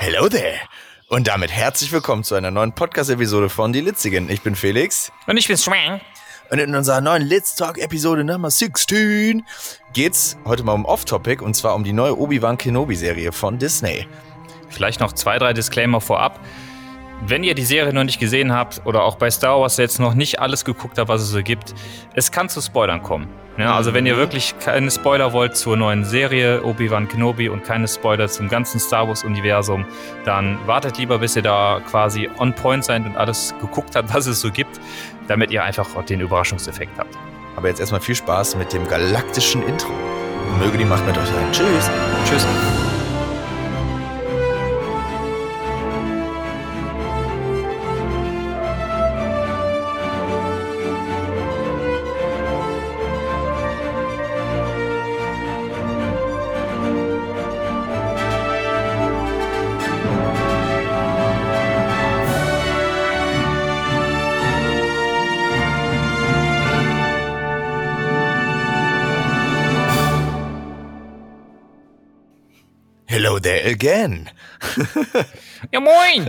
Hello there! Und damit herzlich willkommen zu einer neuen Podcast-Episode von Die Litzigen. Ich bin Felix. Und ich bin Schwang. Und in unserer neuen Litz Talk-Episode Nummer 16 geht's heute mal um Off-Topic und zwar um die neue Obi-Wan Kenobi-Serie von Disney. Vielleicht noch zwei, drei Disclaimer vorab. Wenn ihr die Serie noch nicht gesehen habt oder auch bei Star Wars jetzt noch nicht alles geguckt habt, was es so gibt, es kann zu Spoilern kommen. Ja, also wenn ihr Mhm. wirklich keine Spoiler wollt zur neuen Serie Obi-Wan Kenobi und keine Spoiler zum ganzen Star Wars-Universum, dann wartet lieber, bis ihr da quasi on point seid und alles geguckt habt, was es so gibt, damit ihr einfach auch den Überraschungseffekt habt. Aber jetzt erstmal viel Spaß mit dem galaktischen Intro. Möge die Macht mit euch sein. Tschüss. Tschüss. Hello there again. Ja, moin!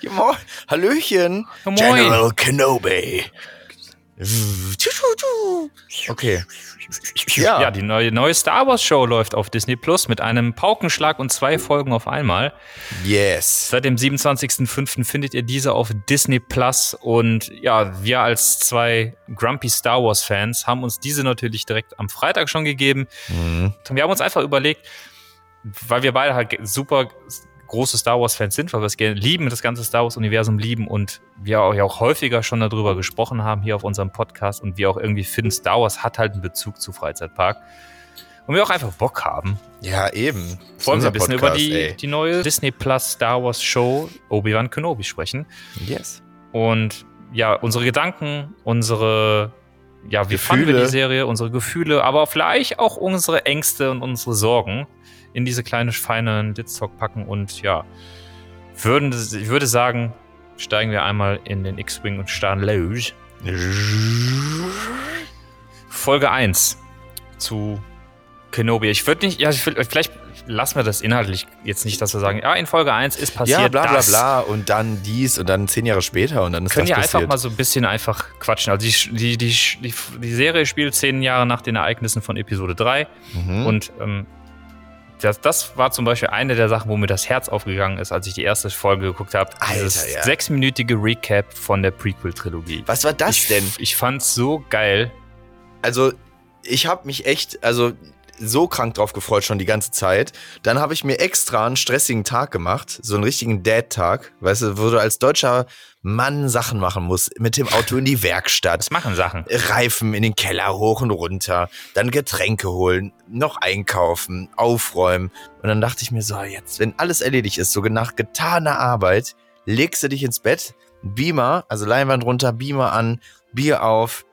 ja, moin. Hallöchen. Ja, moin. General Kenobi. Okay. Ja. Ja, die neue, neue Star Wars Show läuft auf Disney Plus mit einem Paukenschlag und zwei Folgen auf einmal. Yes. Seit dem 27.05. findet ihr diese auf Disney Plus und ja, wir als zwei Grumpy Star Wars Fans haben uns diese natürlich direkt am Freitag schon gegeben. Mhm. Wir haben uns einfach überlegt, weil wir beide halt super große Star Wars Fans sind, weil wir es gerne lieben, das ganze Star Wars Universum lieben und wir auch, ja auch häufiger schon darüber gesprochen haben hier auf unserem Podcast und wir auch irgendwie finden, Star Wars hat halt einen Bezug zu Freizeitpark. Und wir auch einfach Bock haben, Ja, eben. Wollen wir ein bisschen über Podcast, die, ey. die neue Disney Plus Star Wars Show Obi-Wan Kenobi sprechen. Yes. Und ja, unsere Gedanken, unsere, ja, wie fanden wir Gefühle. die Serie, unsere Gefühle, aber vielleicht auch unsere Ängste und unsere Sorgen in diese kleine, feine Ditztalk packen und ja, würden, ich würde sagen, steigen wir einmal in den X-Wing und starren los. Folge 1 zu Kenobi. Ich würde nicht, ja, ich will, vielleicht lassen wir das inhaltlich jetzt nicht, dass wir sagen, ja, in Folge 1 ist passiert Ja, bla bla das. bla und dann dies und dann zehn Jahre später und dann ist Können das ja passiert. einfach mal so ein bisschen einfach quatschen. Also die, die, die, die, Serie spielt zehn Jahre nach den Ereignissen von Episode 3 Mhm. und ähm, das, das war zum Beispiel eine der Sachen, wo mir das Herz aufgegangen ist, als ich die erste Folge geguckt habe. Dieses ja. sechsminütige Recap von der Prequel-Trilogie. Was war das ich, denn? Ich fand's so geil. Also, ich habe mich echt, also so krank drauf gefreut schon die ganze Zeit. Dann habe ich mir extra einen stressigen Tag gemacht, so einen richtigen Dad-Tag, weißt du, wo du als deutscher Mann Sachen machen musst, mit dem Auto in die Werkstatt, Das machen Sachen. Reifen in den Keller hoch und runter, dann Getränke holen, noch einkaufen, aufräumen. Und dann dachte ich mir so, jetzt, wenn alles erledigt ist, so nach getaner Arbeit, legst du dich ins Bett, Beamer, also Leinwand runter, Beamer an, Bier auf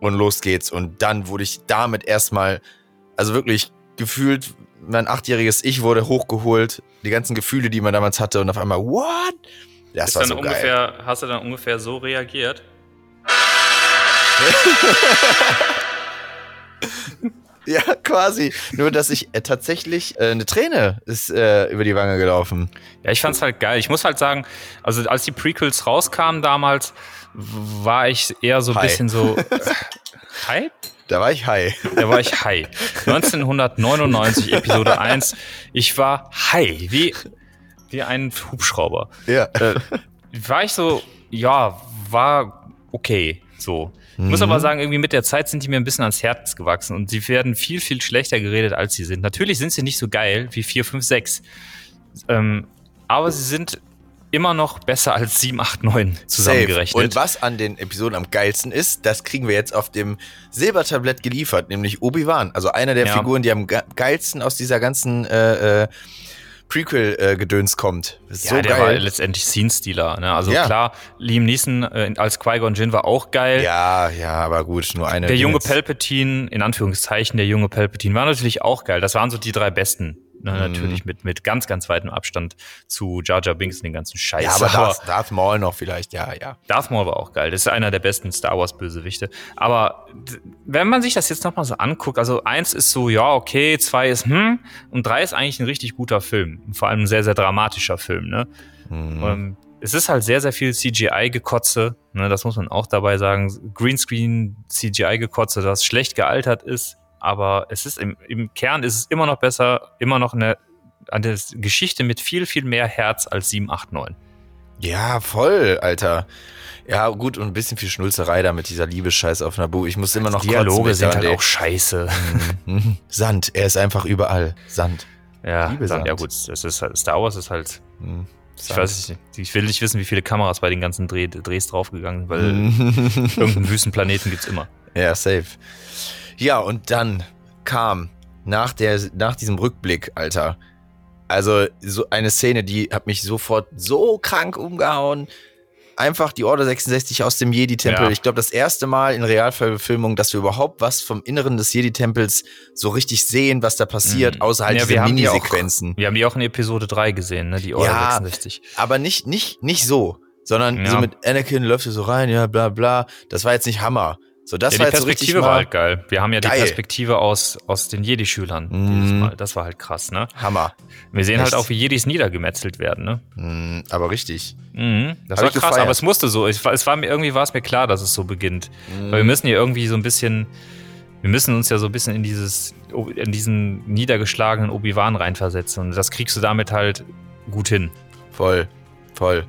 und los geht's. Und dann wurde ich damit erstmal, also wirklich gefühlt, mein achtjähriges Ich wurde hochgeholt, die ganzen Gefühle, die man damals hatte und auf einmal, what? Das Ist war so geil. ungefähr, hast du dann ungefähr so reagiert? Ja, quasi. Nur, dass ich äh, tatsächlich äh, eine Träne ist äh, über die Wange gelaufen. Ja, ich fand's halt geil. Ich muss halt sagen, also als die Prequels rauskamen damals, war ich eher so ein bisschen so. Hi? Da war ich high. Da war ich high. 1999, Episode 1. Ich war high, wie, wie ein Hubschrauber. Ja. Äh, war ich so, ja, war okay, so. Ich muss Mhm. aber sagen, irgendwie mit der Zeit sind die mir ein bisschen ans Herz gewachsen und sie werden viel, viel schlechter geredet, als sie sind. Natürlich sind sie nicht so geil wie 4, 5, 6. Ähm, aber sie sind immer noch besser als 7, 8, 9 zusammengerechnet. Und was an den Episoden am geilsten ist, das kriegen wir jetzt auf dem Silbertablett geliefert, nämlich Obi-Wan. Also einer der Ja. Figuren, die am ge- geilsten aus dieser ganzen äh, äh, Prequel-Gedöns kommt. Das ist ja, so der war geil. letztendlich Scene-Stealer. Ne? Also Ja. klar, Liam Neeson äh, als Qui-Gon Jinn war auch geil. Ja, ja, aber gut, nur eine. Der junge. Palpatine, in Anführungszeichen, der junge Palpatine war natürlich auch geil. Das waren so die drei besten Ne, Mhm. Natürlich mit, mit ganz, ganz weitem Abstand zu Jar Jar Binks und den ganzen Scheiß. Ja, aber Darth, Darth Maul noch vielleicht, ja, ja. Darth Maul war auch geil. Das ist einer der besten Star Wars Bösewichte. Aber wenn man sich das jetzt nochmal so anguckt, also eins ist so, ja, okay, zwei ist, hm, und drei ist eigentlich ein richtig guter Film. Vor allem ein sehr, sehr dramatischer Film, ne? Mhm. Ähm, es ist halt sehr, sehr viel CGI-Gekotze, ne, das muss man auch dabei sagen. Greenscreen, CGI-Gekotze, das schlecht gealtert ist, aber es ist im, im Kern ist es immer noch besser, immer noch eine, eine Geschichte mit viel, viel mehr Herz als 789. Ja, voll, Alter. Ja, gut, und ein bisschen viel Schnulzerei da mit dieser Liebesscheiß auf Nabu. Ich muss immer noch Dialoge kotzen, sind halt auch scheiße. daran denke. Sand, er ist einfach überall. Sand. Ja, Liebe dann, Sand. ja gut, das ist halt, Star Wars ist halt, Mhm. ich Sand. weiß nicht, ich will nicht wissen, wie viele Kameras bei den ganzen Dreh, Drehs draufgegangen sind, weil Mhm. irgendeinen Wüstenplaneten gibt's immer. Ja, safe. Ja, und dann kam nach, der, nach diesem Rückblick, Alter, also so eine Szene, die hat mich sofort so krank umgehauen. Einfach die Order 66 aus dem Jedi-Tempel. Ja. Ich glaube, das erste Mal in Realverfilmung, dass wir überhaupt was vom Inneren des Jedi-Tempels so richtig sehen, was da passiert, Mhm. außer halt Ja, diese Minisequenzen. Wir haben die auch in Episode 3 gesehen, ne, die Order Ja, 66. Aber nicht, nicht, nicht so, sondern Ja. so mit Anakin läuft er so rein, ja, bla, bla. Das war jetzt nicht Hammer. So, das ja, war die Perspektive war halt geil. Wir haben ja Geil. die Perspektive aus, aus den Jedi-Schülern Mhm. dieses Mal. Das war halt krass, ne? Hammer. Wir sehen Echt? halt auch, wie Jedis niedergemetzelt werden, ne? Mm, aber richtig. Mhm. Das Hab war krass, gefeiert. aber es musste so. Ich, es war mir, irgendwie war es mir klar, dass es so beginnt. Mhm. Weil wir müssen hier irgendwie so ein bisschen, wir müssen uns ja so ein bisschen in dieses, in diesen niedergeschlagenen Obi-Wan reinversetzen. Und das kriegst du damit halt gut hin. Voll, voll.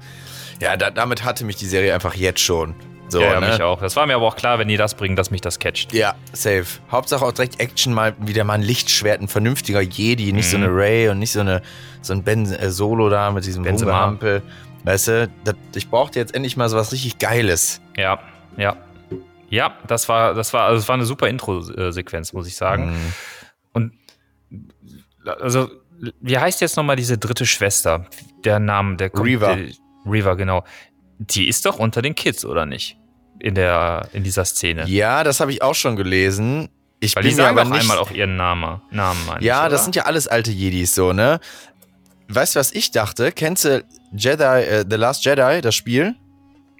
Ja, da, damit hatte mich die Serie einfach jetzt schon. So, ja, ja, ne? mich auch. Das war mir aber auch klar, wenn die das bringen, dass mich das catcht. Ja, safe. Hauptsache auch direkt Action mal wieder mal ein Lichtschwert, ein vernünftiger Jedi, nicht so Mhm. eine Ray und nicht so eine so ein Ben äh, Solo da mit diesem. Rumgehampel. Weißt du, das, ich brauchte jetzt endlich mal so was richtig Geiles. Ja, ja. Ja, das war, das war, also es war eine super Intro-Sequenz, muss ich sagen. Mhm. Und also, wie heißt jetzt nochmal diese dritte Schwester? Der Name, der kommt. Reva. Der, Reva, genau. Die ist doch unter den Kids, oder nicht? In der, in dieser Szene. Ja, das habe ich auch schon gelesen. Ich Weil bin die sagen aber nicht. einmal auch ihren Namen. Namen ja, ich, das sind ja alles alte Jedis so, ne? Weißt du, was ich dachte? Kennst du Jedi, äh, The Last Jedi, das Spiel?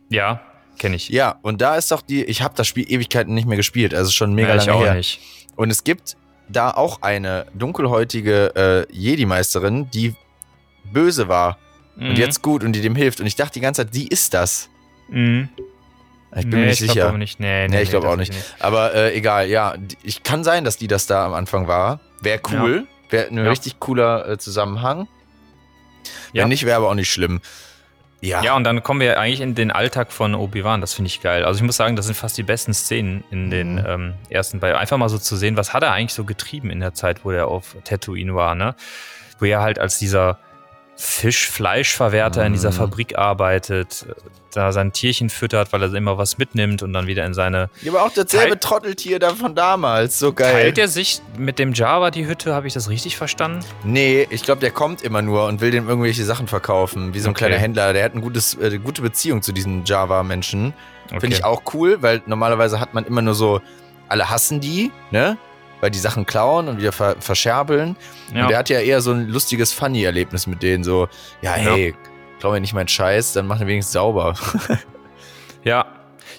Ja, kenne ich. Ja, und da ist doch die, ich habe das Spiel Ewigkeiten nicht mehr gespielt, also schon mega ja, ich lange auch her. nicht. Und es gibt da auch eine dunkelhäutige äh, Jedi-Meisterin, die böse war Mhm. und jetzt gut und die dem hilft. Und ich dachte die ganze Zeit, die ist das. Mhm. Ich bin nee, mir nicht ich sicher. nicht. Nee, Nee, ich glaub das auch nicht. Aber äh, egal, ja. Ich kann sein, dass die das da am Anfang war. Wäre cool. Wäre ein Ja. richtig cooler äh, Zusammenhang. Ja. Wenn nicht, wäre aber auch nicht schlimm. Ja. Ja, und dann kommen wir eigentlich in den Alltag von Obi-Wan. Das finde ich geil. Also ich muss sagen, das sind fast die besten Szenen in den Mhm. ähm, ersten beiden. Einfach mal so zu sehen, was hat er eigentlich so getrieben in der Zeit, wo er auf Tatooine war, ne? Wo er halt als dieser Fisch-Fleischverwerter in dieser Mhm. Fabrik arbeitet, da sein Tierchen füttert, weil er immer was mitnimmt und dann wieder in seine. Ja, aber auch dasselbe Teil- Trotteltier da von damals. So geil. Teilt er sich mit dem Java die Hütte? Habe ich das richtig verstanden? Nee, ich glaube, der kommt immer nur und will dem irgendwelche Sachen verkaufen, wie so ein Okay. kleiner Händler. Der hat ein gutes, äh, gute Beziehung zu diesen Java-Menschen. Okay. Finde ich auch cool, weil normalerweise hat man immer nur so, alle hassen die, ne? Weil die Sachen klauen und wieder ver verscherbeln. Ja. Und der hat ja eher so ein lustiges Funny-Erlebnis mit denen. So, ja, Ja. hey, klau mir nicht meinen Scheiß, dann mach ihn wenigstens sauber. Ja.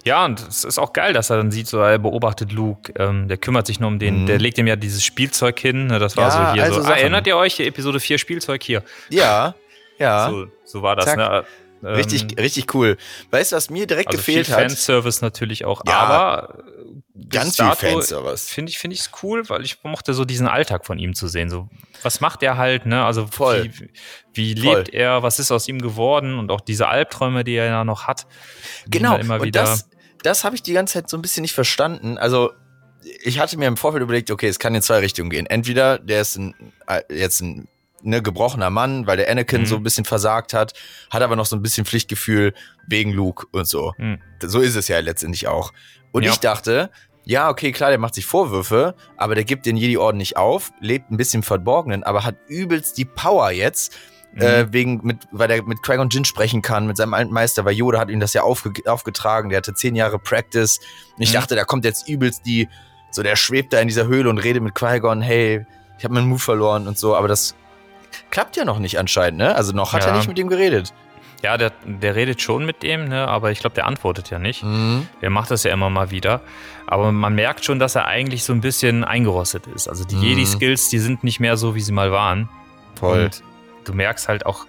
Ja, und es ist auch geil, dass er dann sieht, so er beobachtet Luke, ähm, der kümmert sich nur um den, Mhm. der legt ihm ja dieses Spielzeug hin, ne, das war Ja, so hier also so, ah, erinnert ihr euch, Episode 4 Spielzeug hier. ja, ja. So, so war das, Zack. ne? Ähm, Richtig, richtig cool. Weißt du, was mir direkt also gefehlt viel hat? Fanservice natürlich auch, Ja, aber äh, Ganz viel Fanservice. Finde ich, finde ich es cool, weil ich mochte so diesen Alltag von ihm zu sehen. So, was macht er halt, ne? Also Voll. wie, wie Voll. lebt er, was ist aus ihm geworden und auch diese Albträume, die er ja noch hat. Genau, Immer und wieder, das, das habe ich die ganze Zeit so ein bisschen nicht verstanden. Also, ich hatte mir im Vorfeld überlegt, okay, es kann in zwei Richtungen gehen. Entweder der ist ein, äh, jetzt ein ne, gebrochener Mann, weil der Anakin Mhm. so ein bisschen versagt hat, hat aber noch so ein bisschen Pflichtgefühl wegen Luke und so. Hm. So ist es ja letztendlich auch. Und Ja. ich dachte, ja, okay, klar, der macht sich Vorwürfe, aber der gibt den Jedi-Orden nicht auf, lebt ein bisschen Verborgenen, aber hat übelst die Power jetzt, Mhm. äh, wegen, mit, weil er mit Qui-Gon Jinn sprechen kann, mit seinem alten Meister, weil Yoda hat ihm das ja aufge aufgetragen, der hatte zehn Jahre Practice. Und ich Mhm. dachte, da kommt jetzt übelst die, so der schwebt da in dieser Höhle und redet mit Qui-Gon, hey, ich habe meinen Move verloren und so, aber das klappt ja noch nicht anscheinend, ne? Also noch hat Ja. er nicht mit ihm geredet. Ja, der, der redet schon mit dem, ne? aber ich glaube, der antwortet ja nicht. Mhm. Der macht das ja immer mal wieder. Aber man merkt schon, dass er eigentlich so ein bisschen eingerostet ist. Also die Mhm. Jedi-Skills, die sind nicht mehr so, wie sie mal waren. Voll. Und du merkst halt auch,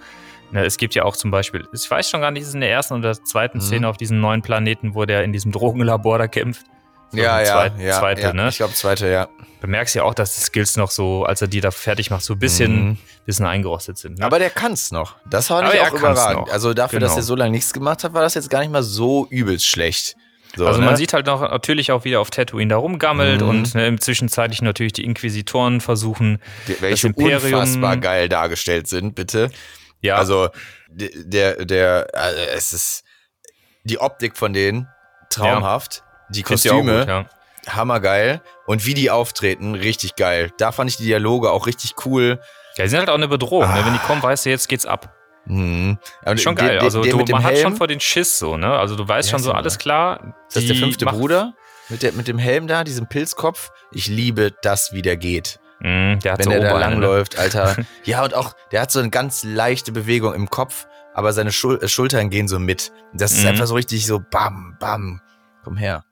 ne, es gibt ja auch zum Beispiel, ich weiß schon gar nicht, ist es in der ersten oder zweiten Mhm. Szene auf diesem neuen Planeten, wo der in diesem Drogenlabor da kämpft. So ja, ja, zweit- ja, Zweite, ja. ne? Ich glaube, zweite, ja. Du merkst ja auch, dass die Skills noch so, als er die da fertig macht, so ein bisschen, Mhm. bisschen eingerostet sind. Ne? Aber der kann's noch. Das war nicht auch überragend. Also dafür, dass Genau. er so lange nichts gemacht hat, war das jetzt gar nicht mal so übelst schlecht. So, also ne? man sieht halt noch natürlich auch wieder auf Tatooine da rumgammelt Mhm. und ne, im Zwischenzeitlich natürlich die Inquisitoren versuchen. Die- welche Imperium- unfassbar geil dargestellt sind, bitte. Ja, Also der, der, also es ist die Optik von denen traumhaft. Ja auch Kostüme gut, ja. hammergeil und wie die auftreten richtig geil. Da fand ich die Dialoge auch richtig cool. Ja, die sind halt auch eine Bedrohung. Ne? Wenn die Ah. kommen, weißt du, jetzt geht's ab. Mhm. Schon geil. der- Also der du, mit dem man hat Helm, schon vor den Schiss so, ne? Also du weißt Wie schon so, alles klar. ist das der die fünfte Bruder mit, der, mit dem Helm da, diesem Pilzkopf. Ich liebe das, wie der geht. Mhm, der hat wenn so der da Oberarme, ne? langläuft, Alter. ja, und auch, der hat so eine ganz leichte Bewegung im Kopf, aber seine Schul äh, Schultern gehen so mit. Das ist Mhm. einfach so richtig so bam, bam. Komm her.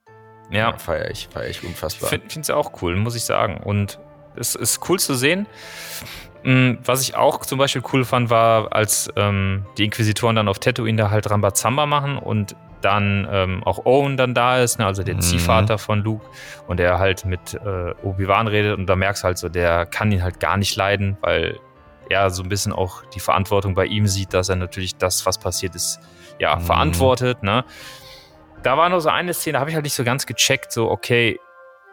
Ja, feier ich, feier ich unfassbar. finde es auch cool, muss ich sagen. Und es ist cool zu sehen. Mm, Was ich auch zum Beispiel cool fand, war, als ähm, die Inquisitoren dann auf Tatooine da halt Rambazamba machen und dann ähm, auch Owen dann da ist, ne, also der Mhm. Ziehvater von Luke, und er halt mit äh, Obi-Wan redet und da merkst du halt so, der kann ihn halt gar nicht leiden, weil er so ein bisschen auch die Verantwortung bei ihm sieht, dass er natürlich das, was passiert ist, ja, Mhm. verantwortet, ne. Da war nur so eine Szene, da habe ich halt nicht so ganz gecheckt, so, okay,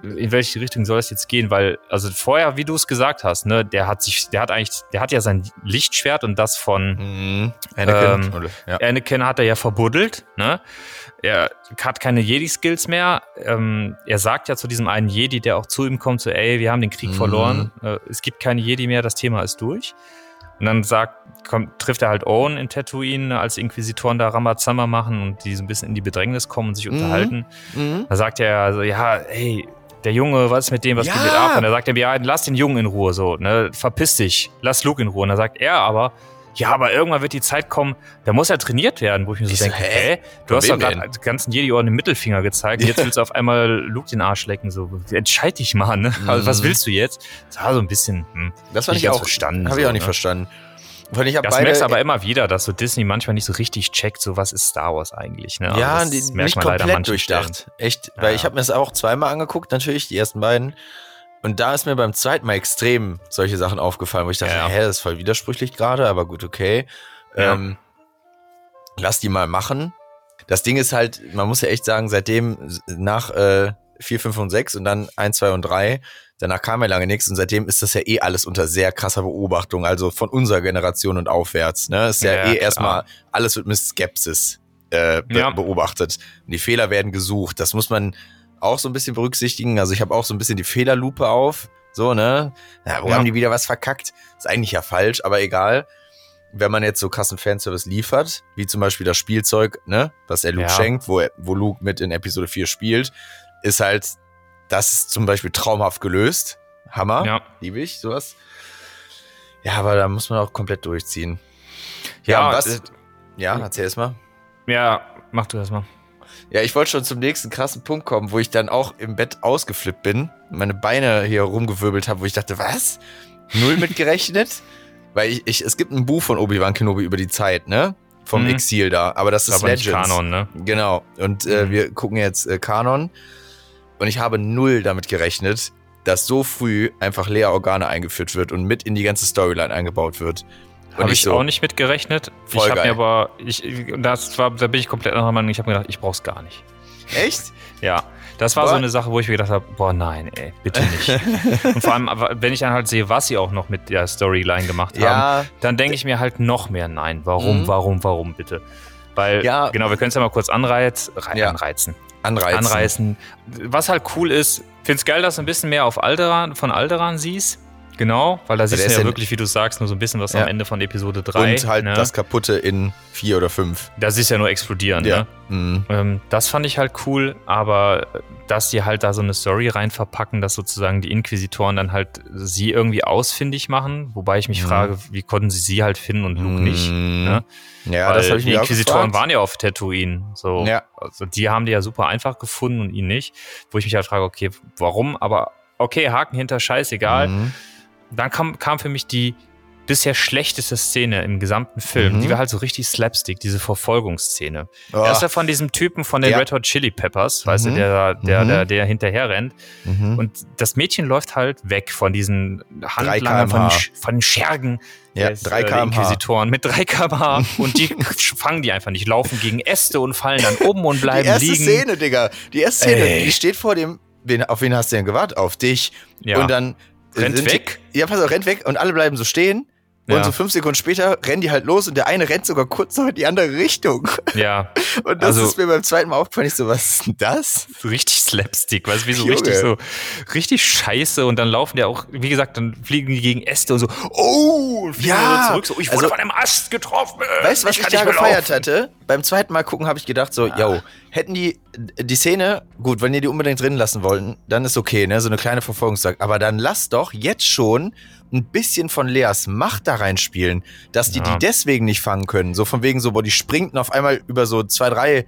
in welche Richtung soll es jetzt gehen? Weil, also vorher, wie du es gesagt hast, ne, der hat sich, der hat eigentlich, der hat ja sein Lichtschwert und das von Mhm. Anakin. Ähm, ja. Anakin hat er ja verbuddelt, ne? Er hat keine Jedi-Skills mehr. Ähm, er sagt ja zu diesem einen Jedi, der auch zu ihm kommt, so, ey, wir haben den Krieg Mhm. verloren, äh, es gibt keine Jedi mehr, das Thema ist durch. Und dann sagt, kommt, trifft er halt Owen in Tatooine, als Inquisitoren da Ramazamba machen und die so ein bisschen in die Bedrängnis kommen und sich Mhm. unterhalten. Mhm. Da sagt er also, ja, hey, der Junge, was ist mit dem, was Ja. geht ab? Und er sagt er, ja, lass den Jungen in Ruhe, so, ne, verpiss dich, lass Luke in Ruhe. Und dann sagt er aber, ja, aber irgendwann wird die Zeit kommen, da muss er trainiert werden, wo ich mir so Ich so, denke, hä? hä? Du hast doch gerade die ganzen Jedi-Orden den Mittelfinger gezeigt, und jetzt willst du auf einmal Luke den Arsch lecken, so, entscheid dich mal, ne? Also, was Mhm. willst du jetzt? Das war so ein bisschen, hm, Das fand nicht ich auch verstanden, Habe ich so, auch nicht ne? verstanden. Weil ich das merkst du aber immer wieder, dass so Disney manchmal nicht so richtig checkt, so was ist Star Wars eigentlich, ne? ja, Also, die, nicht man leider an komplett durchdacht. Stellen. Echt. Ja. Weil ich habe mir das auch zweimal angeguckt, natürlich, die ersten beiden. Und da ist mir beim zweiten Mal extrem solche Sachen aufgefallen, wo ich dachte, Ja, hä, das ist voll widersprüchlich gerade, aber gut, okay. Ja. Ähm, lass die mal machen. Das Ding ist halt, man muss ja echt sagen, seitdem nach äh, 4, 5 und 6 und dann 1, 2 und 3, danach kam ja lange nichts und seitdem ist das ja eh alles unter sehr krasser Beobachtung, also von unserer Generation und aufwärts. Ne? Ist ja, Ja, eh klar. erstmal, alles wird mit Skepsis äh, be Ja. beobachtet. Und die Fehler werden gesucht. Das muss man auch so ein bisschen berücksichtigen. Also ich habe auch so ein bisschen die Fehlerlupe auf. So, ne? Ja, wo Ja. haben die wieder was verkackt? Ist eigentlich ja falsch, aber egal. Wenn man jetzt so krassen Fanservice liefert, wie zum Beispiel das Spielzeug, ne, was er Luke Ja. schenkt, wo, er, wo Luke mit in Episode 4 spielt, ist halt, das ist zum Beispiel traumhaft gelöst. Hammer. Ja. Liebe ich, sowas. Ja, aber da muss man auch komplett durchziehen. Ja, Ja, was? äh, ja, erzähl es mal. Ja, mach du das mal. Ja, ich wollte schon zum nächsten krassen Punkt kommen, wo ich dann auch im Bett ausgeflippt bin, meine Beine hier rumgewirbelt habe, wo ich dachte, was? Null mitgerechnet? Weil ich, ich, es gibt ein Buch von Obi-Wan Kenobi über die Zeit, ne? Vom Mhm. Exil da, aber das ist aber nicht Legends. Kanon, ne? Genau. Und äh, Mhm. wir gucken jetzt äh, Kanon. Und ich habe null damit gerechnet, dass so früh einfach Lea-Organe eingeführt wird und mit in die ganze Storyline eingebaut wird. Habe ich so, auch nicht mit gerechnet. Voll ich habe mir aber, ich, das war, da bin ich komplett anderer Meinung. Ich habe mir gedacht, ich brauch's gar nicht. Echt? Ja, das war Boah. so eine Sache, wo ich mir gedacht habe, boah, nein, ey, bitte nicht. Und vor allem, wenn ich dann halt sehe, was sie auch noch mit der Storyline gemacht haben, Ja, dann denke ich mir halt noch mehr nein. Warum, Mhm. warum, warum bitte? Weil, Ja. genau, wir können es ja mal kurz anreiz, rei- Ja. anreizen. anreizen. Anreißen. Was halt cool ist, find's geil, dass du ein bisschen mehr auf Alderan, von Alderan siehst. Genau, weil da siehst du ist ja ja- wirklich, wie du sagst, nur so ein bisschen was Ja. am Ende von Episode 3. Und halt ne? das Kaputte in vier oder fünf. Das ist ja nur explodieren, ne? Mhm. Ähm, das fand ich halt cool, aber äh, dass die halt da so eine Story rein verpacken, dass sozusagen die Inquisitoren dann halt sie irgendwie ausfindig machen, wobei ich mich Mhm. frage, wie konnten sie sie halt finden und Luke nicht? Mhm. ne? Ja, Weil das habe ich die Inquisitoren waren ja auf Tatooine, so. Ja. Also die haben die ja super einfach gefunden und ihn nicht, wo ich mich halt frage, okay, warum? Aber okay, Haken hinter, scheißegal. Mhm. Dann kam, kam für mich die bisher schlechteste Szene im gesamten Film. Mhm. Die war halt so richtig Slapstick, diese Verfolgungsszene. Oh. Erst von diesem Typen von den Ja. Red Hot Chili Peppers, weißt Mhm. du, der, der, Mhm. der, der hinterher rennt. Mhm. Und das Mädchen läuft halt weg von diesen 3 Handlangern, von, von den Schergen Ja, des, 3 äh. Inquisitoren mit 3 km/h. und die fangen die einfach nicht, laufen gegen Äste und fallen dann um und Die bleiben erste liegen. Szene, Digga. Die erste Szene, Ey. die steht vor dem. Wen, auf wen hast du denn gewartet? Auf dich. Ja. Und dann. Rennt sind weg. Ja, pass auf, rennt weg und alle bleiben so stehen. Und Ja. so fünf Sekunden später rennen die halt los und der eine rennt sogar kurz noch in die andere Richtung. ja, Und das Also- ist mir beim zweiten Mal aufgefallen. Ich so, was ist denn das? richtig Slapstick, weißt du, wie so Junge. richtig so, richtig scheiße und dann laufen die auch, wie gesagt, dann fliegen die gegen Äste und so, oh, und fliegen Ja, zurück, so, ich wurde also- von einem Ast getroffen. Weißt du, was ich, kann da gefeiert laufen. hatte? Beim zweiten Mal gucken habe ich gedacht, so, yo, hätten die die Szene, gut, wenn ihr die unbedingt drin lassen wollten, dann ist okay, ne, so eine kleine Verfolgungsjagd. Aber dann lasst doch jetzt schon ein bisschen von Leas Macht da reinspielen, dass die Ja. die deswegen nicht fangen können. So von wegen so, boah, die springt auf einmal über so zwei, drei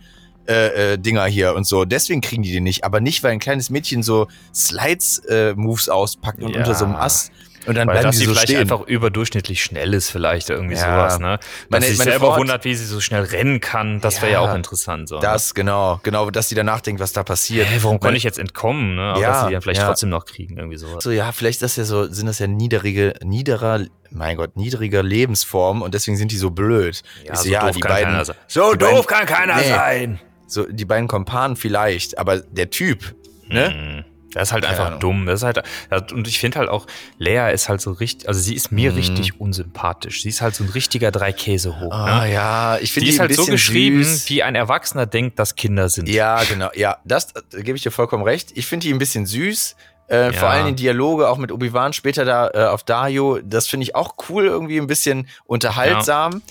äh, äh, Dinger hier und so. Deswegen kriegen die die nicht. Aber nicht, weil ein kleines Mädchen so Slides-Moves auspackt und Ja. unter so einem Ast. Und dann Weil bleiben das die sie so vielleicht stehen. einfach überdurchschnittlich schnell ist, vielleicht irgendwie Ja. sowas, ne? Dass Meine- sie sich meine selber hat- wundert, wie sie so schnell rennen kann, das wäre ja Ja. auch interessant. So, ne? das, genau, genau, dass die danach denkt, was da passiert. Hä, warum konnte ich jetzt entkommen, ne? Aber Ja, dass sie dann vielleicht ja. trotzdem noch kriegen, irgendwie sowas. So, ja, vielleicht ist das ja so, sind das ja niedrige, niederer, mein Gott, niedriger Lebensform und deswegen sind die so blöd. Ja, so, so ja, doof die kann beiden, keiner sein. So doof beiden- kann keiner Nee. sein. So, die beiden Kompanen vielleicht, aber der Typ, ne? Mhm. Das ist halt einfach Ahnung. dumm. Das ist halt, ja, und ich finde halt auch, Lea ist halt so richtig, also sie ist mir Mhm. richtig unsympathisch. Sie ist halt so ein richtiger drei Käse hoch. Ah, ne? ja, ich finde Die die, ist halt so geschrieben, süß. wie ein Erwachsener denkt, dass Kinder sind. Ja, genau, ja, das äh, gebe ich dir vollkommen recht. Ich finde die ein bisschen süß. Äh, Vor Ja. allem die Dialoge auch mit Obi-Wan später da äh, auf Dario, das finde ich auch cool, irgendwie ein bisschen unterhaltsam,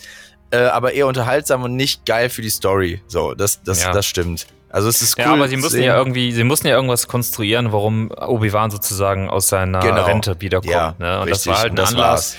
äh, aber eher unterhaltsam und nicht geil für die Story. So, das, das, Ja. das stimmt. Also es ist cool. Ja, aber sie mussten ja irgendwie, sie mussten ja irgendwas konstruieren, warum Obi-Wan sozusagen aus seiner Genau. Rente wiederkommt. Ja, ne? Und das richtig. war halt ein das Anlass. war's.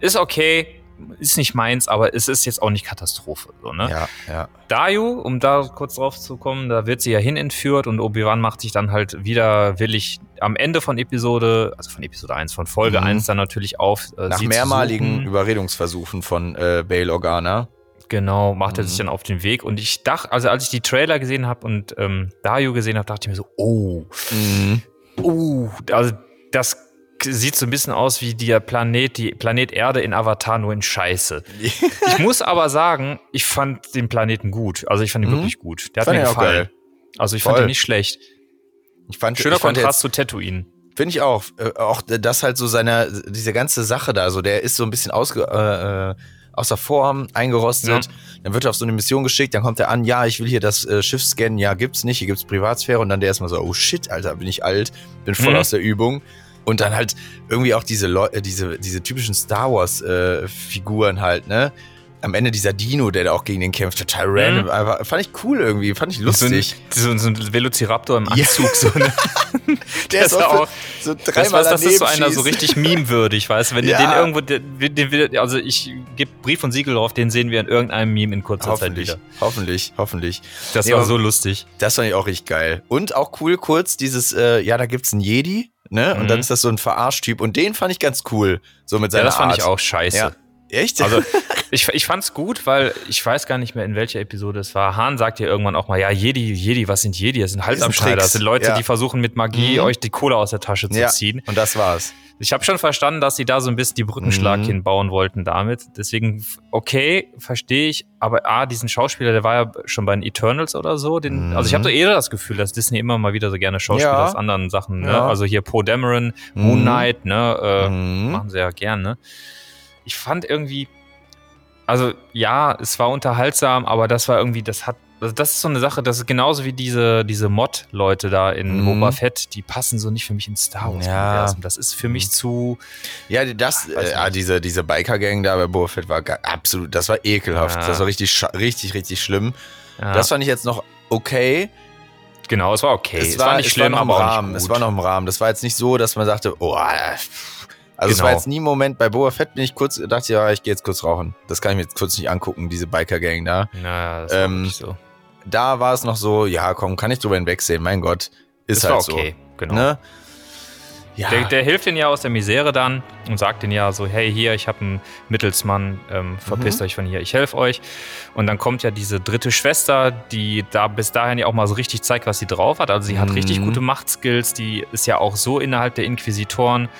Ist okay, ist nicht meins, aber es ist jetzt auch nicht Katastrophe. So, ne? Ja, ja. Dayu, um da kurz drauf zu kommen, da wird sie ja hin entführt und Obi-Wan macht sich dann halt widerwillig am Ende von Episode, also von Episode 1, von Folge Mhm. 1 dann natürlich auf. Äh, Nach mehrmaligen suchen. Überredungsversuchen von äh, Bail Organa. Genau, macht er sich Mhm. dann auf den Weg. Und ich dachte, also als ich die Trailer gesehen habe und ähm, Dayu gesehen habe, dachte ich mir so, oh, Mhm. oh, also das sieht so ein bisschen aus wie der Planet, die Planet Erde in Avatar, nur in Scheiße. Ich muss aber sagen, ich fand den Planeten gut. Also ich fand ihn Mhm. wirklich gut. Der hat Fand mir gefallen. geil. Also ich fand Voll. ihn nicht schlecht. Ich fand, Schöner ich fand Kontrast zu Tatooine. Finde ich auch. Äh, auch das halt so seine, diese ganze Sache da, so der ist so ein bisschen ausge, äh, äh, außer Form, eingerostet. Dann wird er auf so eine Mission geschickt, dann kommt er an, ja, ich will hier das äh, Schiff scannen, ja, gibt's nicht, hier gibt's Privatsphäre und dann der erstmal so, oh shit, Alter, bin ich alt, bin voll Mhm. aus der Übung. Und dann halt irgendwie auch diese Leu äh, diese, diese typischen Star Wars äh, Figuren halt, ne? Am Ende dieser Dino, der da auch gegen den kämpft, total random. Mhm. Aber fand ich cool irgendwie, fand ich lustig. So ein, so ein Velociraptor im Ja. Anzug. So, ne? der ist auch- so Das, dreimal was, das ist so einer so richtig meme-würdig, weißt du? Wenn Ja. du den irgendwo, den, den, also ich gebe Brief und Siegel drauf, den sehen wir in irgendeinem Meme in kurzer Zeit Hoffentlich, wieder. hoffentlich, hoffentlich. Das Nee, war so lustig. Das fand ich auch richtig geil. Und auch cool kurz dieses, äh, ja, da gibt's einen Jedi, ne? Und Mhm. dann ist das so ein Verarschtyp. Und den fand ich ganz cool. So mit Ja, seiner das fand Art. ich auch scheiße. Ja. Echt? Also ich, ich fand's gut, weil ich weiß gar nicht mehr, in welcher Episode es war. Hahn sagt ja irgendwann auch mal, ja, Jedi, Jedi, was sind Jedi? Das sind Halsabschneider. Das sind Leute, ja. die versuchen mit Magie Mhm. euch die Kohle aus der Tasche zu ja. ziehen. Und das war's. Ich habe schon verstanden, dass sie da so ein bisschen die Brückenschlag Mhm. hinbauen wollten damit. Deswegen, okay, verstehe ich. Aber A, diesen Schauspieler, der war ja schon bei den Eternals oder so. Den, Mhm. Also ich habe so eher das Gefühl, dass Disney immer mal wieder so gerne Schauspieler Ja. aus anderen Sachen, ne? Also hier Poe Dameron, Moon Mhm. Knight, ne? Äh, Mhm. Machen sie ja gern, ne? Ich fand irgendwie, also ja, es war unterhaltsam, aber das war irgendwie, das hat also das ist so eine Sache, das ist genauso wie diese, diese Mod-Leute da in Mhm. Boba Fett, die passen so nicht für mich ins Star Wars-Universum. Das ist für mich zu. Ja, das, Weiß äh, ah, nicht. diese, diese Biker-Gang da bei Boba Fett war absolut, das war ekelhaft. Ja. Das war richtig, richtig, richtig schlimm. Ja, Das fand ich jetzt noch okay. genau, es war okay. es, war, nicht es schlimm, war noch im aber auch Rahmen. nicht Es gut. war noch im Rahmen. Das war jetzt nicht so, dass man sagte, oh, also es Genau. war jetzt nie ein Moment, bei Boba Fett bin ich kurz, dachte ja, ich gehe jetzt kurz rauchen. Das kann ich mir jetzt kurz nicht angucken, diese Biker-Gang da. Naja, das Ähm, nicht so. Da war es noch so, ja, komm, kann ich drüber hinwegsehen, mein Gott. Ist Das halt war okay, so. genau. Ne? Ja. Der, der hilft ihnen ja aus der Misere dann und sagt ihnen ja so, hey, hier, ich habe einen Mittelsmann, ähm, verpisst Mhm. euch von hier, ich helfe euch. Und dann kommt ja diese dritte Schwester, die da bis dahin ja auch mal so richtig zeigt, was sie drauf hat. Also sie hat Mhm. richtig gute Machtskills, die ist ja auch so innerhalb der Inquisitoren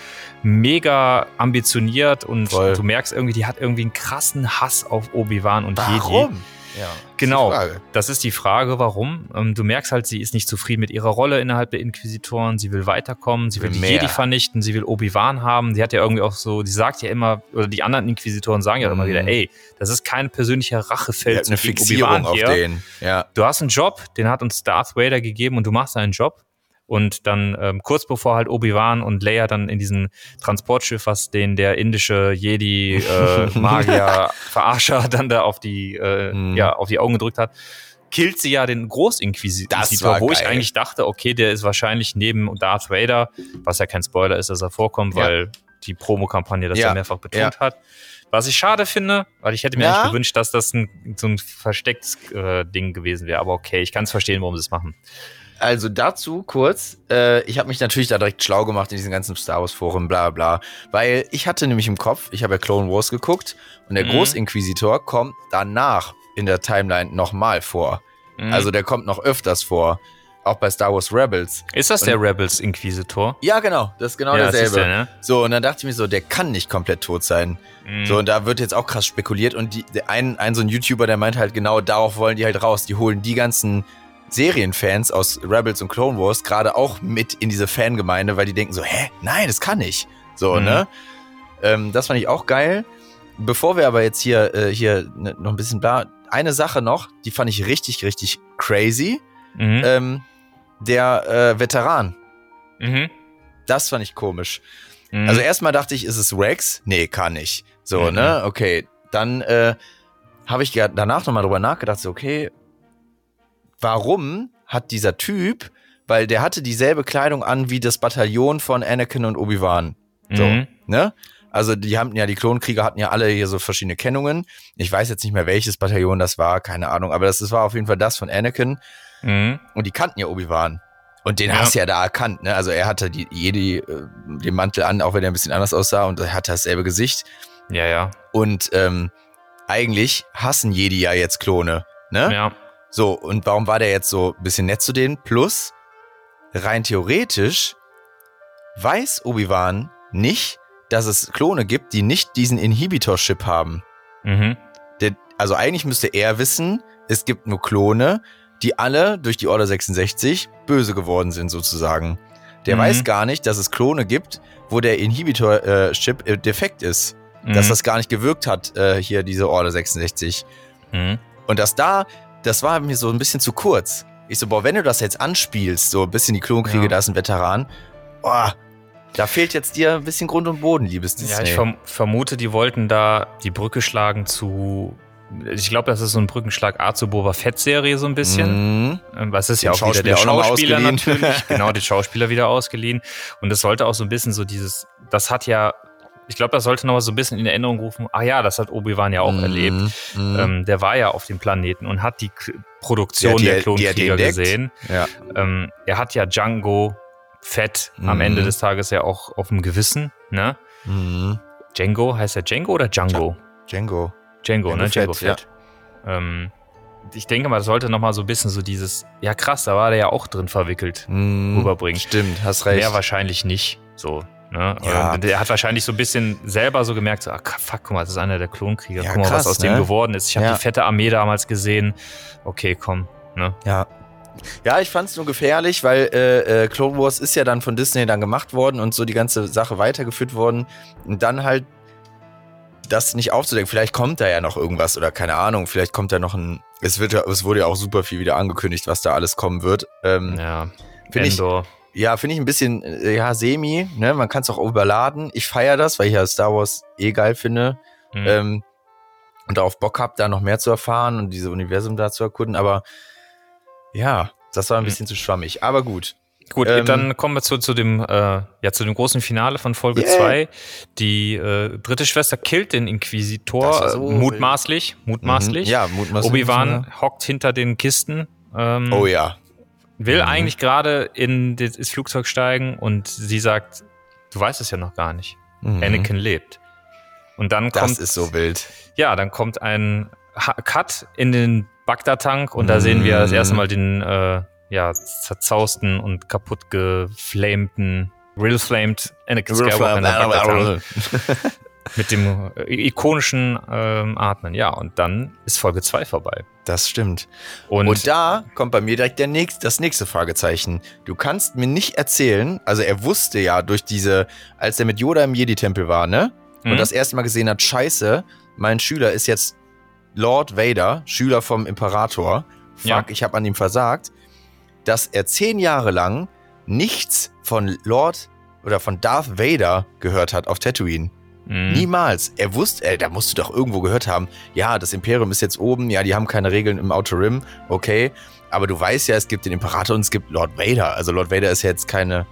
mega ambitioniert und Voll. du merkst irgendwie, die hat irgendwie einen krassen Hass auf Obi-Wan und Jedi. Warum? Ja, Genau. ist. Das ist die Frage, warum. Ähm, du merkst halt, sie ist nicht zufrieden mit ihrer Rolle innerhalb der Inquisitoren. Sie will weiterkommen, sie will Will die mehr. Jedi vernichten, sie will Obi-Wan haben. Die hat ja irgendwie auch so, die sagt ja immer, oder die anderen Inquisitoren sagen ja immer Mhm. wieder, ey, das ist kein persönlicher Rachefeld eine Fixierung auf hier. den. Ja. Du hast einen Job, den hat uns Darth Vader gegeben und du machst deinen Job. Und dann ähm, kurz bevor halt Obi-Wan und Leia dann in diesem Transportschiff, was den der indische Jedi äh, Magier Verarscher dann da auf die äh, Mhm. ja auf die Augen gedrückt hat, killt sie ja den Großinquisitor, wo ich geil. eigentlich dachte, okay, der ist wahrscheinlich neben Darth Vader, was ja kein Spoiler ist, dass er vorkommt, Ja. weil die Promokampagne das Ja. ja mehrfach betont hat. Was ich schade finde, weil ich hätte mir Ja. eigentlich gewünscht, dass das ein, so ein verstecktes äh, Ding gewesen wäre. Aber okay, ich kann es verstehen, warum sie es machen. Also dazu kurz, äh, ich habe mich natürlich da direkt schlau gemacht in diesen ganzen Star Wars Foren, bla bla, weil ich hatte nämlich im Kopf, ich habe ja Clone Wars geguckt und der Mhm. Großinquisitor kommt danach in der Timeline nochmal vor. Mhm. Also der kommt noch öfters vor, auch bei Star Wars Rebels. ist das der Rebels Inquisitor? Ja, genau, das ist genau ist derselbe. der, ne? So, und dann dachte ich mir so, der kann nicht komplett tot sein. Mhm. So, und da wird jetzt auch krass spekuliert. Und die, ein, ein so ein YouTuber, der meint halt genau, darauf wollen die halt raus. Die holen die ganzen Serienfans aus Rebels und Clone Wars gerade auch mit in diese Fangemeinde, weil die denken so, hä, nein, das kann nicht. So, Mhm. ne? Ähm, das fand ich auch geil. Bevor wir aber jetzt hier, äh, hier ne, noch ein bisschen bla, eine Sache noch, die fand ich richtig, richtig crazy. mhm. Ähm, der äh, Veteran, mhm. das fand ich komisch. Mhm. Also erstmal dachte ich, ist es Rex? Nee, kann nicht. So, Mhm. ne? Okay. Dann äh, habe ich ja danach nochmal drüber nachgedacht, so, okay, warum hat dieser Typ, weil der hatte dieselbe Kleidung an wie das Bataillon von Anakin und Obi-Wan. So, Mhm. ne? Also die haben ja, die Klonkrieger hatten ja alle hier so verschiedene Kennungen. Ich weiß jetzt nicht mehr, welches Bataillon das war, keine Ahnung, aber das, das war auf jeden Fall das von Anakin. Mhm. Und die kannten ja Obi-Wan. Und den Ja. hast du ja da erkannt, ne? Also er hatte die, Jedi, äh, den Mantel an, auch wenn er ein bisschen anders aussah und er hatte dasselbe Gesicht. Ja, ja. Und ähm, eigentlich hassen Jedi ja jetzt Klone, ne? Ja. So, und warum war der jetzt so ein bisschen nett zu denen? Plus, rein theoretisch weiß Obi-Wan nicht, dass es Klone gibt, die nicht diesen Inhibitor-Chip haben. Mhm. Der, also eigentlich müsste er wissen, es gibt nur Klone, die alle durch die Order 66 böse geworden sind sozusagen. Der Mhm. weiß gar nicht, dass es Klone gibt, wo der Inhibitor-Chip äh, defekt ist. Dass Mhm. das gar nicht gewirkt hat, äh, hier diese Order 66. Mhm. Und dass da, das war mir so ein bisschen zu kurz. Ich so, boah, wenn du das jetzt anspielst, so ein bisschen die Klonkriege, Ja. da ist ein Veteran, boah, da fehlt jetzt dir ein bisschen Grund und Boden, liebes Disney. Ja, ich verm vermute, die wollten da die Brücke schlagen zu. Ich glaube, das ist so ein Brückenschlag A zu Boba Fett-Serie so ein bisschen. Mhm. Ähm, Was ist Den ja auch wieder der Schauspieler natürlich. genau, den Schauspieler wieder ausgeliehen. Und das sollte auch so ein bisschen so dieses, das hat ja, ich glaube, das sollte noch mal so ein bisschen in Erinnerung rufen. Ah ja, das hat Obi-Wan ja auch Mhm. erlebt. Mhm. Ähm, der war ja auf dem Planeten und hat die K Produktion der die Klonkrieger gesehen. ja. Ähm, er hat ja Django Fett am Mhm. Ende des Tages ja auch auf dem Gewissen. Ne? Mhm. Django, heißt er Django oder Django? Django. Django, Django ne? Django Fett, Fett. Ähm, ich denke mal, das sollte noch mal so ein bisschen so dieses, ja krass, da war der ja auch drin verwickelt, Mhm. rüberbringen. Stimmt, hast recht. Mehr wahrscheinlich nicht. So. Ne? Ja. Der hat wahrscheinlich so ein bisschen selber so gemerkt, so, ah, fuck, guck mal, das ist einer der Klonkrieger. Ja, guck mal, krass, was aus ne? dem geworden ist. Ich habe Ja. die fette Armee damals gesehen. Okay, komm. Ne? Ja. Ja, ich fand's nur gefährlich, weil äh, äh, Clone Wars ist ja dann von Disney dann gemacht worden und so die ganze Sache weitergeführt worden. Und dann halt das nicht aufzudecken. Vielleicht kommt da ja noch irgendwas oder keine Ahnung, vielleicht kommt da noch ein. Es, wird, es wurde ja auch super viel wieder angekündigt, was da alles kommen wird. Ähm, Ja, Finde ich. Ja, finde ich ein bisschen, äh, ja, semi, ne? Man kann es auch überladen. Ich feiere das, weil ich ja Star Wars eh geil finde. Mhm. Ähm, und darauf Bock hab, da noch mehr zu erfahren und diese Universum da zu erkunden. Aber ja, das war ein Mhm. bisschen zu schwammig. Aber gut. Gut, ähm, dann kommen wir zu, zu dem äh, ja zu dem großen Finale von Folge Yeah. 2. Die äh, dritte Schwester killt den Inquisitor war so äh, mutmaßlich, mutmaßlich. Mhm. Ja, mutmaßlich. Obi-Wan hockt hinter den Kisten. Ähm, Oh ja. Will Mhm. eigentlich gerade in das das Flugzeug steigen und sie sagt, du weißt es ja noch gar nicht. Mhm. Anakin lebt. Und dann Das kommt ist so wild. ja, dann kommt ein Cut in den Bagdad-Tank und da sehen wir das erste Mhm. Mal den äh, ja, zerzausten und kaputt geflamten, real flamed Anakin Skywalker in der Bagdad-Tank mit dem äh, ikonischen ähm, Atmen. Ja, und dann ist Folge 2 vorbei. Das stimmt. Und, Und, da kommt bei mir direkt der nächst, das nächste Fragezeichen. Du kannst mir nicht erzählen, also er wusste ja durch diese, als er mit Yoda im Jedi-Tempel war, ne? Mhm. Und das erste Mal gesehen hat, scheiße, mein Schüler ist jetzt Lord Vader, Schüler vom Imperator. Fuck, Ja. ich habe an ihm versagt. Dass er zehn Jahre lang nichts von Lord oder von Darth Vader gehört hat auf Tatooine. Mhm. Niemals. Er wusste, ey, da musst du doch irgendwo gehört haben, ja, das Imperium ist jetzt oben, ja, die haben keine Regeln im Outer Rim, okay. Aber du weißt ja, es gibt den Imperator und es gibt Lord Vader. Also Lord Vader ist ja jetzt keine,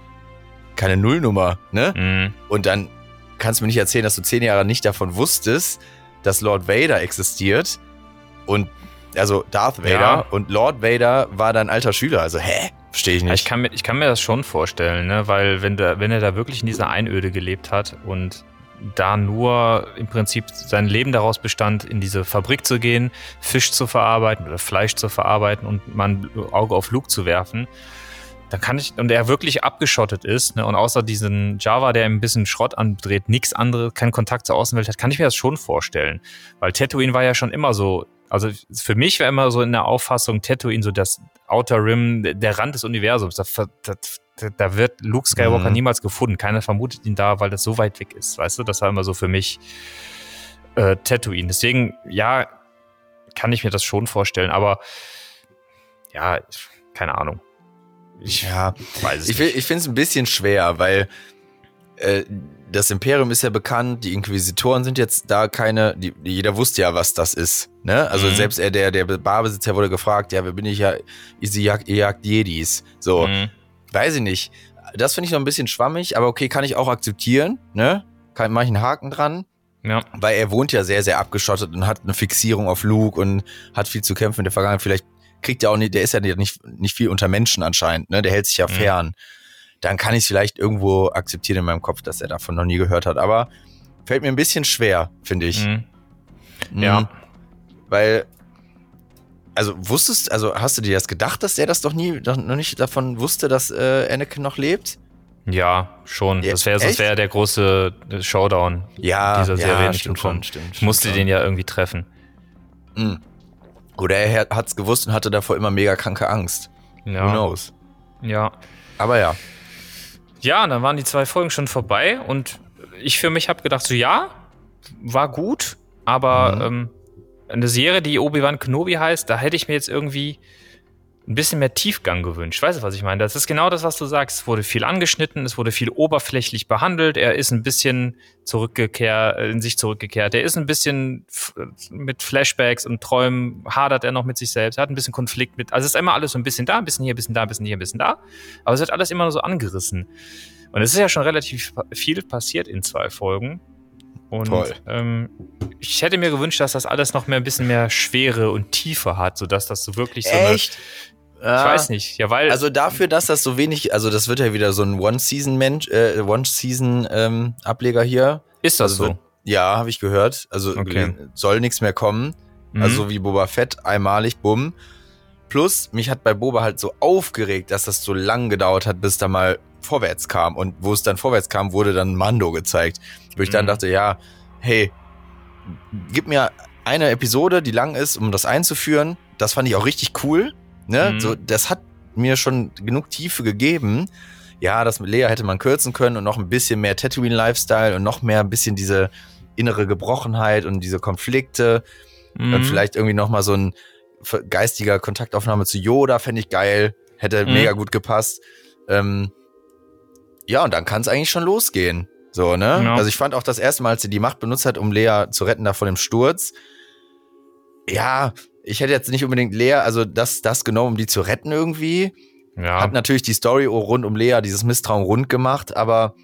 keine Nullnummer, ne? Mhm. Und dann kannst du mir nicht erzählen, dass du zehn Jahre nicht davon wusstest, dass Lord Vader existiert. Und also Darth Vader Ja. und Lord Vader war dein alter Schüler. Also, hä? Verstehe ich nicht. ich, kann mir, ich kann mir das schon vorstellen, ne? weil wenn, der, wenn er da wirklich in dieser Einöde gelebt hat und da nur im Prinzip sein Leben daraus bestand, in diese Fabrik zu gehen, Fisch zu verarbeiten oder Fleisch zu verarbeiten und mal ein Auge auf Luke zu werfen, dann kann ich, und er wirklich abgeschottet ist, ne, und außer diesen Java, der ihm ein bisschen Schrott andreht, nichts anderes, keinen Kontakt zur Außenwelt hat, kann ich mir das schon vorstellen. Weil Tatooine war ja schon immer so, also für mich war immer so in der Auffassung Tatooine so das Outer Rim, der Rand des Universums. Da, da, da wird Luke Skywalker Mhm. niemals gefunden. Keiner vermutet ihn da, weil das so weit weg ist. Weißt du, das war immer so für mich äh, Tatooine. Deswegen, ja, kann ich mir das schon vorstellen, aber ja, keine Ahnung. Ich ja, weiß es Ich, nicht. ich finde es ein bisschen schwer, weil äh, das Imperium ist ja bekannt, die Inquisitoren sind jetzt da keine, die, jeder wusste ja, was das ist. Ne? Also Mhm. selbst er, der, der Barbesitzer wurde gefragt, ja, wer bin ich ja, sie jagt, ihr jagt Jedis. So, Mhm. Weiß ich nicht. Das finde ich noch ein bisschen schwammig, aber okay, kann ich auch akzeptieren, ne? Kann, mach ich einen Haken dran, Ja. weil er wohnt ja sehr, sehr abgeschottet und hat eine Fixierung auf Luke und hat viel zu kämpfen in der Vergangenheit. Vielleicht kriegt er auch nicht, der ist ja nicht, nicht viel unter Menschen anscheinend, ne? Der hält sich ja Mhm. fern. Dann kann ich es vielleicht irgendwo akzeptieren in meinem Kopf, dass er davon noch nie gehört hat. Aber fällt mir ein bisschen schwer, finde ich. Mhm. Mhm. Ja. Weil, also wusstest, also hast du dir das gedacht, dass der das doch nie, doch noch nicht davon wusste, dass äh, Anakin noch lebt? Ja, schon. Ja, das wäre echt? wäre der große Showdown Ja, dieser Serie ja, stimmt schon, stimmt. Ich musste stimmt den ja irgendwie treffen. schon. Mhm. Oder er hat es gewusst und hatte davor immer mega kranke Angst. Who Ja. knows? Ja. Aber ja. Ja, dann waren die zwei Folgen schon vorbei und ich für mich habe gedacht, so ja, war gut, aber Mhm. ähm, eine Serie, die Obi-Wan Kenobi heißt, da hätte ich mir jetzt irgendwie ein bisschen mehr Tiefgang gewünscht. Weißt du, was ich meine? Das ist genau das, was du sagst. Es wurde viel angeschnitten, es wurde viel oberflächlich behandelt. Er ist ein bisschen zurückgekehrt, äh, in sich zurückgekehrt. Er ist ein bisschen f- mit Flashbacks und Träumen hadert er noch mit sich selbst. Er hat ein bisschen Konflikt mit. Also es ist immer alles so ein bisschen da, ein bisschen hier, ein bisschen da, ein bisschen hier, ein bisschen da. Aber es wird alles immer nur so angerissen. Und es ist ja schon relativ viel passiert in zwei Folgen. Und Toll. Ähm, ich hätte mir gewünscht, dass das alles noch mehr ein bisschen mehr Schwere und Tiefe hat, sodass das so wirklich so eine. Ich weiß nicht, ja, weil. Also dafür, dass das so wenig, also das wird ja wieder so ein One-Season-Mensch, äh, One-Season-Ableger hier. ist das also so? wird- Ja, habe ich gehört. Also Okay. soll nichts mehr kommen. Mhm. Also so wie Boba Fett, einmalig, bumm. Plus, mich hat bei Boba halt so aufgeregt, dass das so lang gedauert hat, bis da mal vorwärts kam. Und wo es dann vorwärts kam, wurde dann Mando gezeigt. Wo ich dann Mhm. dachte, ja, hey, gib mir eine Episode, die lang ist, um das einzuführen. Das fand ich auch richtig cool. Ne? Mhm. So, das hat mir schon genug Tiefe gegeben. Ja, das mit Lea hätte man kürzen können und noch ein bisschen mehr Tatooine-Lifestyle und noch mehr ein bisschen diese, innere Gebrochenheit und diese Konflikte. Mhm. Und vielleicht irgendwie nochmal so ein geistiger Kontaktaufnahme zu Yoda, fände ich geil. Hätte Mhm. mega gut gepasst. Ähm, ja, und dann kann es eigentlich schon losgehen. So, ne? Ja. Also ich fand auch das erste Mal, als sie die Macht benutzt hat, um Lea zu retten da vor dem Sturz. Ja, ich hätte jetzt nicht unbedingt Lea, also das, das genommen, um die zu retten irgendwie. ja. Hat natürlich die Story rund um Lea, dieses Misstrauen rund gemacht, aber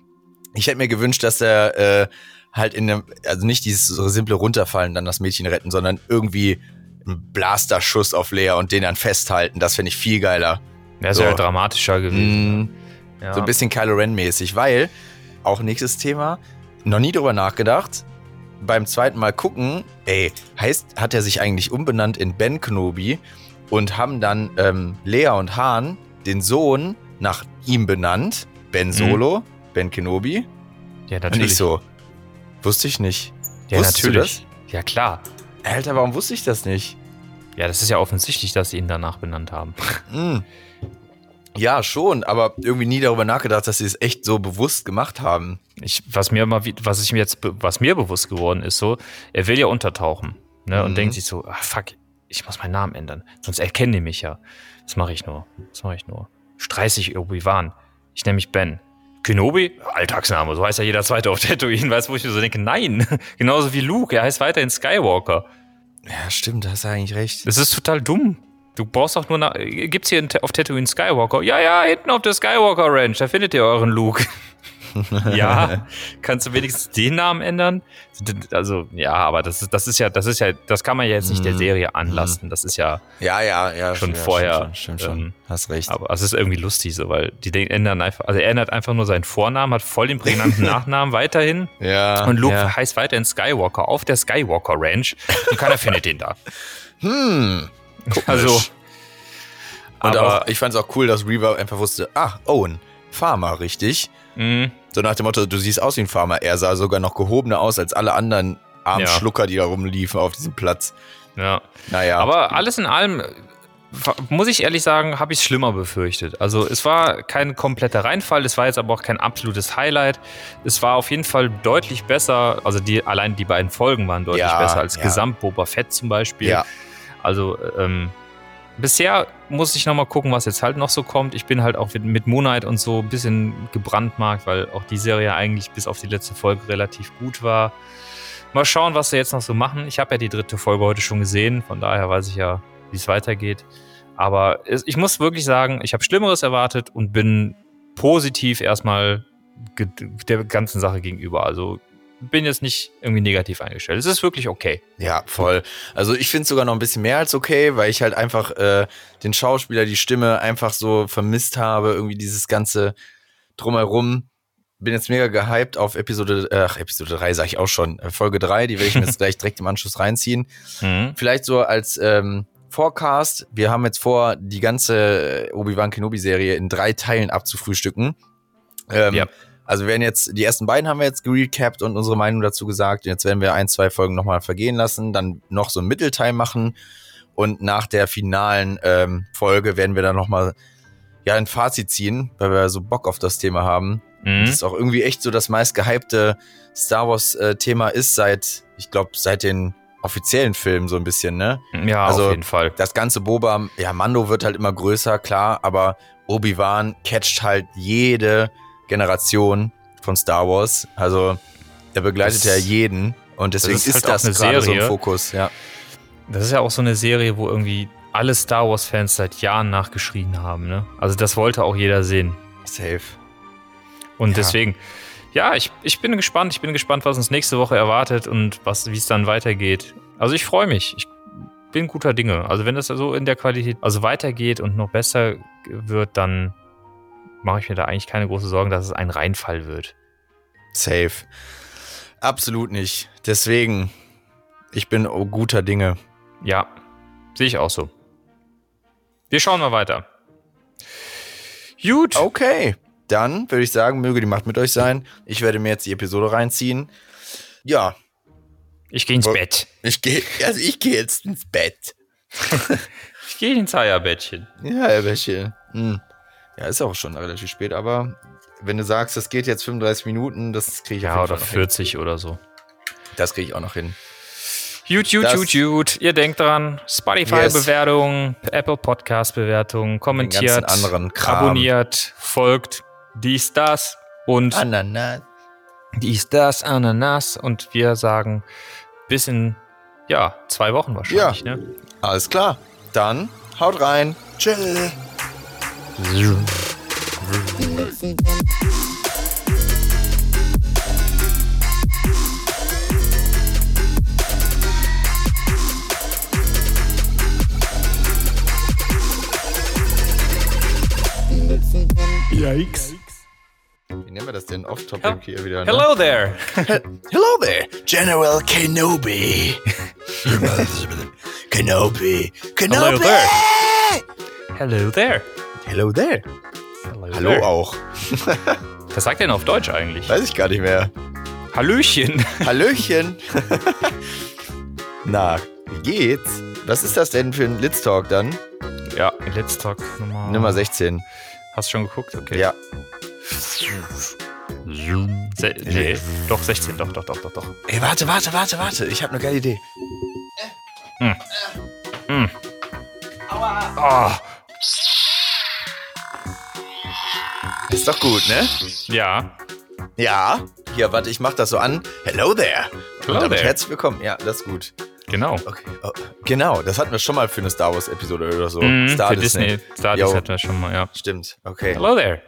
ich hätte mir gewünscht, dass er äh, halt in einem, also nicht dieses so simple Runterfallen, dann das Mädchen retten, sondern irgendwie einen Blasterschuss auf Lea und den dann festhalten. Das finde ich viel geiler. Wäre so. ja dramatischer gewesen. Mm, Ja. So ein bisschen Kylo Ren-mäßig, weil, auch nächstes Thema, noch nie drüber nachgedacht. Beim zweiten Mal gucken, ey, heißt, hat er sich eigentlich umbenannt in Ben Kenobi und haben dann ähm, Lea und Han, den Sohn, nach ihm benannt. Ben Solo, Ben Kenobi. ja, Und natürlich. ich so, wusste ich nicht. ja, Wusstest du natürlich. Ja, klar. Alter, warum wusste ich das nicht? Ja, das ist ja offensichtlich, dass sie ihn danach benannt haben. Hm. Ja, schon, aber irgendwie nie darüber nachgedacht, dass sie es echt so bewusst gemacht haben. Ich, was mir mal, was ich mir jetzt, was mir bewusst geworden ist, so, er will ja untertauchen, ne, und Mhm. denkt sich so, ah, fuck, ich muss meinen Namen ändern, sonst erkennen die mich ja. Das mache ich nur, das mache ich nur. Streiß ich Obi-Wan. Ich nenne mich Ben. Kenobi? Alltagsname, so heißt ja jeder Zweite auf Tatooine, weißt du, wo ich mir so denke, nein, genauso wie Luke, er heißt weiterhin Skywalker. Ja, stimmt, da hast du eigentlich recht. Das ist total dumm. Du brauchst doch nur nach, gibt's hier auf Tatooine Skywalker? Ja, ja, hinten auf der Skywalker Ranch, da findet ihr euren Luke. ja, kannst du wenigstens den Namen ändern? Also, ja, aber das ist, das ist ja, das ist ja, das kann man ja jetzt nicht der Mhm. Serie anlasten. Das ist ja, Ja, ja, ja. Schon ja, vorher, Stimmt schon, stimmt schon. ähm, hast recht. aber es ist irgendwie lustig so, weil die den- ändern einfach, also er ändert einfach nur seinen Vornamen, hat voll den prägnanten Nachnamen weiterhin ja. und Luke Ja. heißt weiterhin Skywalker auf der Skywalker Ranch und keiner findet ihn da. Hm. Also, Und aber, auch, ich fand es auch cool, dass Reaver einfach wusste, ah, Owen, Farmer, richtig? mh, So nach dem Motto, du siehst aus wie ein Farmer. Er sah sogar noch gehobener aus als alle anderen armen Ja. Schlucker, die da rumliefen auf diesem Platz. ja. Naja. Aber alles in allem, äh, muss ich ehrlich sagen, habe ich es schlimmer befürchtet. Also es war kein kompletter Reinfall, es war jetzt aber auch kein absolutes Highlight. Es war auf jeden Fall deutlich besser, also die, allein die beiden Folgen waren deutlich Ja, besser als ja. Gesamt Boba Fett zum Beispiel. ja, Also ähm, bisher muss ich noch mal gucken, was jetzt halt noch so kommt. Ich bin halt auch mit, mit Moonlight und so ein bisschen gebrandmarkt, weil auch die Serie eigentlich bis auf die letzte Folge relativ gut war. Mal schauen, was sie jetzt noch so machen. Ich habe ja die dritte Folge heute schon gesehen, von daher weiß ich ja, wie es weitergeht. Aber ich muss wirklich sagen, ich habe Schlimmeres erwartet und bin positiv erstmal der ganzen Sache gegenüber. Also bin jetzt nicht irgendwie negativ eingestellt. Es ist wirklich okay. ja, voll. Also ich finde es sogar noch ein bisschen mehr als okay, weil ich halt einfach äh, den Schauspieler, die Stimme einfach so vermisst habe. Irgendwie dieses ganze Drumherum. Bin jetzt mega gehypt auf Episode, äh, ach, Episode 3 sag ich auch schon, äh, Folge 3, die werde ich mir jetzt gleich direkt im Anschluss reinziehen. Mhm. Vielleicht so als ähm, Forecast. Wir haben jetzt vor, die ganze äh, Obi-Wan Kenobi-Serie in drei Teilen abzufrühstücken. Ähm, Ja. Also wir werden jetzt, die ersten beiden haben wir jetzt gerecapt und unsere Meinung dazu gesagt. Jetzt werden wir ein, zwei Folgen nochmal vergehen lassen, dann noch so einen Mittelteil machen und nach der finalen ähm, Folge werden wir dann nochmal ja, ein Fazit ziehen, weil wir so Bock auf das Thema haben. Mhm. Das ist auch irgendwie echt so das meist gehypte Star Wars-Thema ist seit, ich glaube, seit den offiziellen Filmen so ein bisschen, ne? Ja, Also- auf jeden Fall. Das ganze Boba, ja, Mando wird halt immer größer, klar, aber Obi-Wan catcht halt jede Generation von Star Wars. Also er begleitet Das- ja jeden und deswegen das ist, ist halt auch das eine gerade so im Serie. Fokus, ja. Das ist ja auch so eine Serie, wo irgendwie alle Star Wars-Fans seit Jahren nachgeschrien haben. Ne? Also das wollte auch jeder sehen. Safe. Und Ja. deswegen, ja, ich, ich bin gespannt. Ich bin gespannt, was uns nächste Woche erwartet und wie es dann weitergeht. Also ich freue mich. Ich bin guter Dinge. Also wenn das so in der Qualität also weitergeht und noch besser wird, dann mache ich mir da eigentlich keine große Sorgen, dass es ein Reinfall wird. Safe. Absolut nicht. Deswegen, ich bin oh, guter Dinge. Ja, sehe ich auch so. Wir schauen mal weiter. Gut. Okay, dann würde ich sagen, möge die Macht mit euch sein. Ich werde mir jetzt die Episode reinziehen. Ja, Ich gehe ins Bett. ich gehe, also ich gehe jetzt ins Bett. Ich gehe ins Eierbettchen. Ja, Wäsche. Hm. Ja, ist auch schon relativ spät, aber wenn du sagst, das geht jetzt 35 Minuten, das kriege ich Ja, oder Fall noch hin. 40 oder so. Das kriege ich auch noch hin. Gut, gut, gut, gut. Ihr denkt dran, Spotify-Bewertung, Apple Podcast-Bewertung, kommentiert, ganzen anderen Kram. abonniert, folgt, dies, das und Ananas. dies, das, Ananas. Und wir sagen bis in, ja, zwei Wochen wahrscheinlich. Ne? Alles klar. Dann haut rein. Tschüss. Yikes. Wie nennen wir das denn? Off-Topic Ja. hier wieder. Ne? Hello there. Hello there, General Kenobi. Kenobi. Hello Kenobi. there. Hello there. Hello there. Hallo there. auch. Was sagt er denn auf Deutsch eigentlich? Weiß ich gar nicht mehr. Hallöchen. Hallöchen. Na, wie geht's? Was ist das denn für ein Litz Talk dann? Ja, Let's Talk Nummer, Nummer 16. Hast du schon geguckt? Okay. Ja. Se nee, doch 16, doch, doch, doch, doch, doch. Ey, warte, warte, warte, warte. Ich habe eine geile Idee. Ah, Ist doch gut, ne? ja. Ja. Hier, warte, ich mach das so an. Hello there. Hello Und there. herzlich willkommen. Ja, das ist gut. Genau. Okay. Oh, genau, das hatten wir schon mal für eine Star Wars Episode oder so. Mhm, Star für Disney. Disney. Star. Disney hatten wir schon mal, ja. Stimmt. Okay. Hello there.